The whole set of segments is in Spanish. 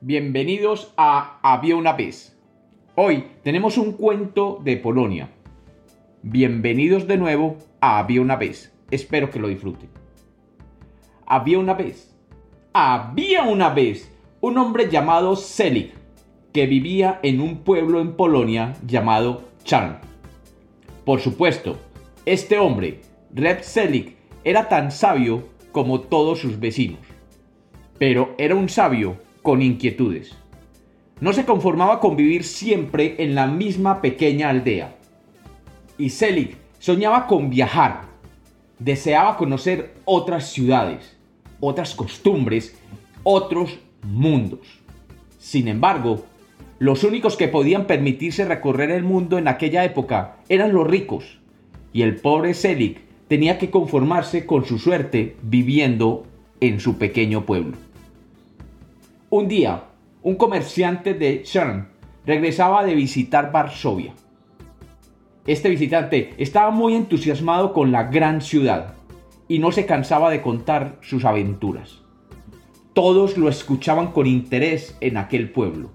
Bienvenidos a Había una vez. Hoy tenemos un cuento de Polonia. Bienvenidos de nuevo a Había una vez. Espero que lo disfruten. Había una vez. Había una vez un hombre llamado Selig que vivía en un pueblo en Polonia llamado Charn. Por supuesto, este hombre, Reb Selig, era tan sabio como todos sus vecinos. Pero era un sabio con inquietudes. No se conformaba con vivir siempre en la misma pequeña aldea. Y Selig soñaba con viajar. Deseaba conocer otras ciudades, otras costumbres, otros mundos. Sin embargo, los únicos que podían permitirse recorrer el mundo en aquella época eran los ricos, y el pobre Selig tenía que conformarse con su suerte viviendo en su pequeño pueblo. Un día, un comerciante de Chern regresaba de visitar Varsovia. Este visitante estaba muy entusiasmado con la gran ciudad y no se cansaba de contar sus aventuras. Todos lo escuchaban con interés en aquel pueblo,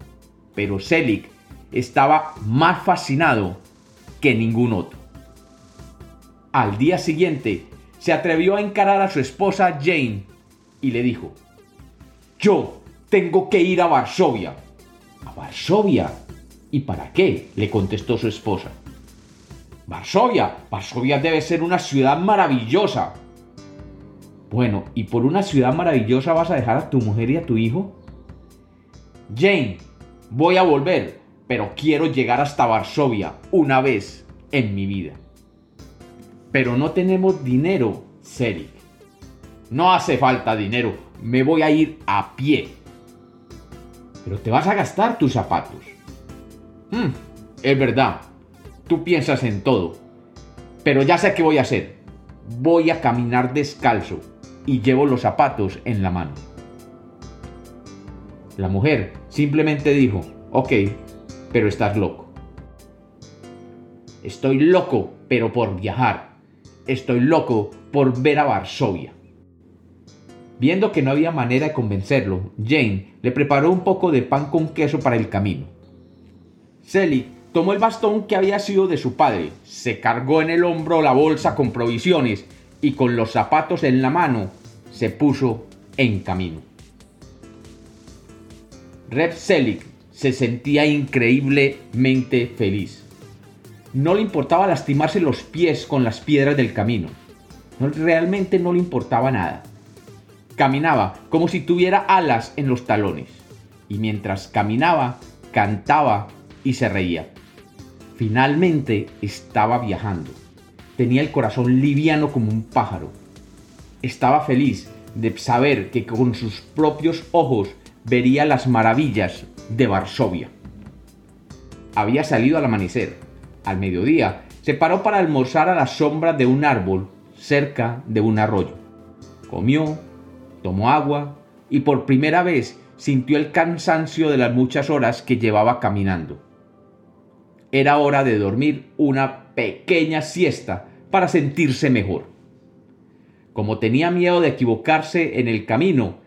pero Selig estaba más fascinado que ningún otro. Al día siguiente, se atrevió a encarar a su esposa Jane y le dijo, yo tengo que ir a Varsovia. ¿A Varsovia? ¿Y para qué? le contestó su esposa. Varsovia, Varsovia debe ser una ciudad maravillosa. Bueno, ¿y por una ciudad maravillosa vas a dejar a tu mujer y a tu hijo? Jane, voy a volver, pero quiero llegar hasta Varsovia una vez en mi vida pero no tenemos dinero, Selig. No hace falta dinero, me voy a ir a pie. Pero te vas a gastar tus zapatos. Hmm, es verdad, tú piensas en todo. Pero ya sé qué voy a hacer. Voy a caminar descalzo y llevo los zapatos en la mano. La mujer simplemente dijo, ok, pero estás loco. Estoy loco, pero por viajar Estoy loco por ver a Varsovia. Viendo que no había manera de convencerlo, Jane le preparó un poco de pan con queso para el camino. Sally tomó el bastón que había sido de su padre, se cargó en el hombro la bolsa con provisiones y con los zapatos en la mano se puso en camino. Reb Selig se sentía increíblemente feliz. No le importaba lastimarse los pies con las piedras del camino. realmente no le importaba nada. Caminaba como si tuviera alas en los talones. Y mientras caminaba, cantaba y se reía. Finalmente estaba viajando. Tenía el corazón liviano como un pájaro. Estaba feliz de saber que con sus propios ojos vería las maravillas de Varsovia. Había salido al amanecer al mediodía, se paró para almorzar a la sombra de un árbol cerca de un arroyo. Comió, tomó agua y por primera vez sintió el cansancio de las muchas horas que llevaba caminando. Era hora de dormir una pequeña siesta para sentirse mejor. Como tenía miedo de equivocarse en el camino,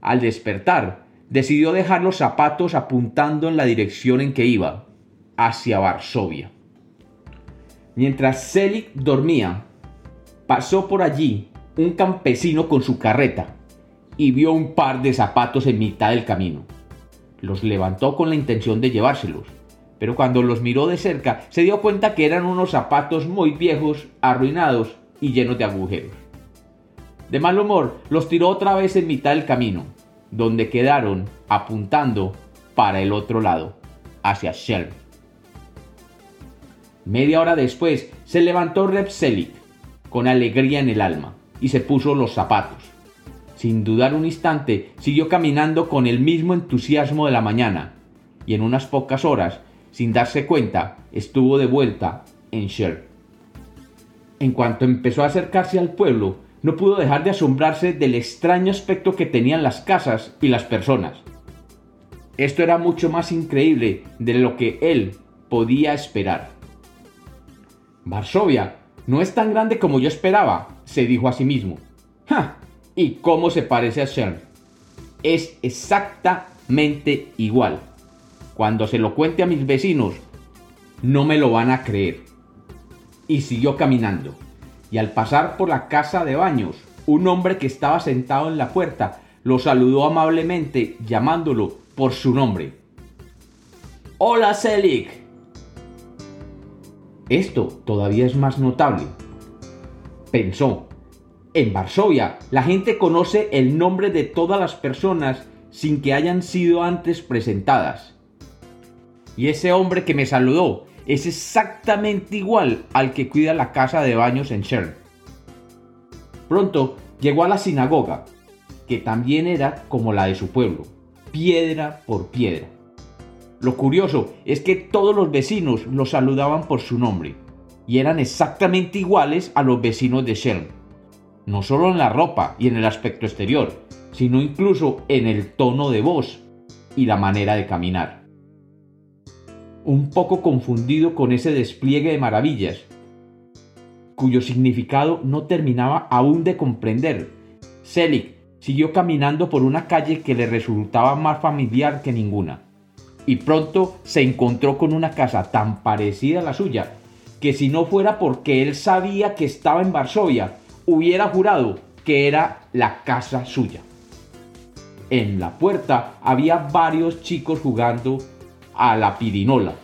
al despertar, decidió dejar los zapatos apuntando en la dirección en que iba, hacia Varsovia. Mientras Selig dormía, pasó por allí un campesino con su carreta y vio un par de zapatos en mitad del camino. Los levantó con la intención de llevárselos, pero cuando los miró de cerca se dio cuenta que eran unos zapatos muy viejos, arruinados y llenos de agujeros. De mal humor, los tiró otra vez en mitad del camino, donde quedaron apuntando para el otro lado, hacia Shell. Media hora después se levantó Repselik con alegría en el alma y se puso los zapatos. Sin dudar un instante, siguió caminando con el mismo entusiasmo de la mañana y en unas pocas horas, sin darse cuenta, estuvo de vuelta en Sher. En cuanto empezó a acercarse al pueblo, no pudo dejar de asombrarse del extraño aspecto que tenían las casas y las personas. Esto era mucho más increíble de lo que él podía esperar. Varsovia no es tan grande como yo esperaba, se dijo a sí mismo. ¡Ja! ¿Y cómo se parece a Shern? Es exactamente igual. Cuando se lo cuente a mis vecinos, no me lo van a creer. Y siguió caminando. Y al pasar por la casa de baños, un hombre que estaba sentado en la puerta lo saludó amablemente llamándolo por su nombre. Hola Selig. Esto todavía es más notable. Pensó, en Varsovia la gente conoce el nombre de todas las personas sin que hayan sido antes presentadas. Y ese hombre que me saludó es exactamente igual al que cuida la casa de baños en Shern. Pronto llegó a la sinagoga, que también era como la de su pueblo, piedra por piedra. Lo curioso es que todos los vecinos lo saludaban por su nombre y eran exactamente iguales a los vecinos de Shern. No solo en la ropa y en el aspecto exterior, sino incluso en el tono de voz y la manera de caminar. Un poco confundido con ese despliegue de maravillas, cuyo significado no terminaba aún de comprender, Selig siguió caminando por una calle que le resultaba más familiar que ninguna, y pronto se encontró con una casa tan parecida a la suya, que si no fuera porque él sabía que estaba en Varsovia, hubiera jurado que era la casa suya. En la puerta había varios chicos jugando a la pirinola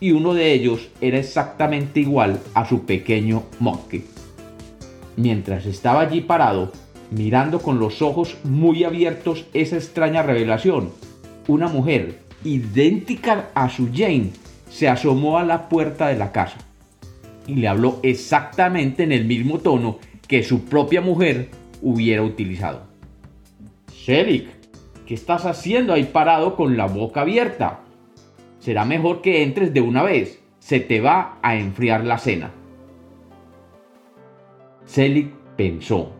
y uno de ellos era exactamente igual a su pequeño Monkey. Mientras estaba allí parado, mirando con los ojos muy abiertos esa extraña revelación, una mujer idéntica a su Jane se asomó a la puerta de la casa y le habló exactamente en el mismo tono que su propia mujer hubiera utilizado. Shelik, ¿Qué estás haciendo ahí parado con la boca abierta? Será mejor que entres de una vez. Se te va a enfriar la cena. Selig pensó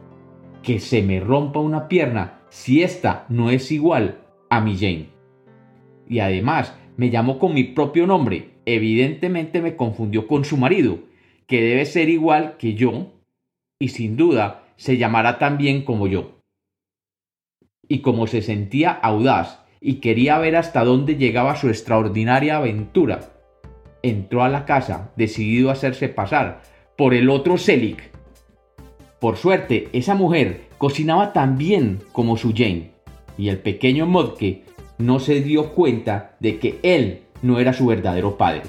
que se me rompa una pierna si esta no es igual a mi Jane. Y además me llamó con mi propio nombre. Evidentemente me confundió con su marido, que debe ser igual que yo, y sin duda se llamará también como yo y como se sentía audaz y quería ver hasta dónde llegaba su extraordinaria aventura, entró a la casa decidido a hacerse pasar por el otro Selig. Por suerte, esa mujer cocinaba tan bien como su Jane, y el pequeño Modke no se dio cuenta de que él no era su verdadero padre.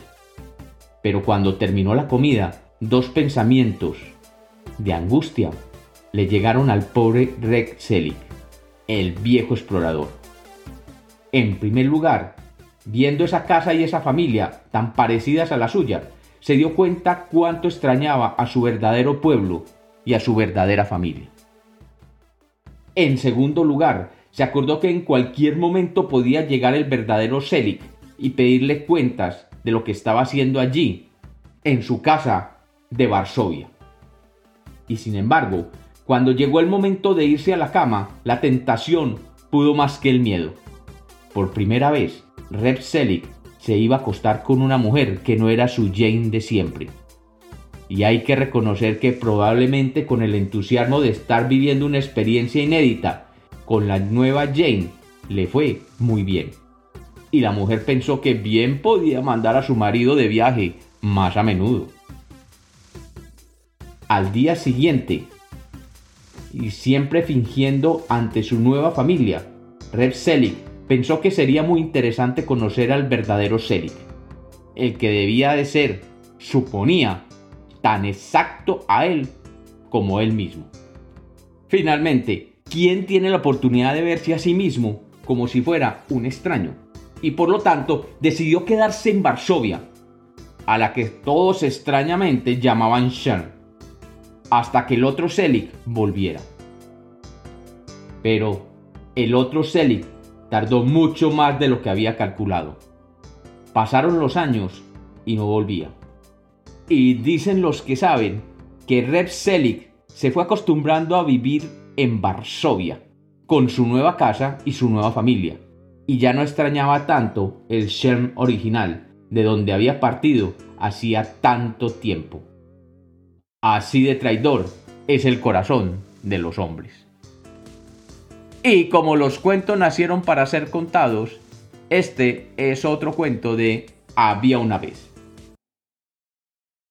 Pero cuando terminó la comida, dos pensamientos de angustia le llegaron al pobre Rex Selig el viejo explorador. En primer lugar, viendo esa casa y esa familia tan parecidas a la suya, se dio cuenta cuánto extrañaba a su verdadero pueblo y a su verdadera familia. En segundo lugar, se acordó que en cualquier momento podía llegar el verdadero Selig y pedirle cuentas de lo que estaba haciendo allí, en su casa de Varsovia. Y sin embargo, cuando llegó el momento de irse a la cama, la tentación pudo más que el miedo. Por primera vez, Reb Selig se iba a acostar con una mujer que no era su Jane de siempre. Y hay que reconocer que probablemente con el entusiasmo de estar viviendo una experiencia inédita con la nueva Jane, le fue muy bien. Y la mujer pensó que bien podía mandar a su marido de viaje más a menudo. Al día siguiente, y siempre fingiendo ante su nueva familia. Reb Selig pensó que sería muy interesante conocer al verdadero Selig, el que debía de ser, suponía, tan exacto a él como él mismo. Finalmente, ¿quién tiene la oportunidad de verse a sí mismo como si fuera un extraño? Y por lo tanto decidió quedarse en Varsovia, a la que todos extrañamente llamaban Shern hasta que el otro Selig volviera. Pero el otro Selig tardó mucho más de lo que había calculado. Pasaron los años y no volvía. Y dicen los que saben que Reb Selig se fue acostumbrando a vivir en Varsovia, con su nueva casa y su nueva familia, y ya no extrañaba tanto el Sherm original, de donde había partido hacía tanto tiempo. Así de traidor es el corazón de los hombres. Y como los cuentos nacieron para ser contados, Este es otro cuento de Había una vez.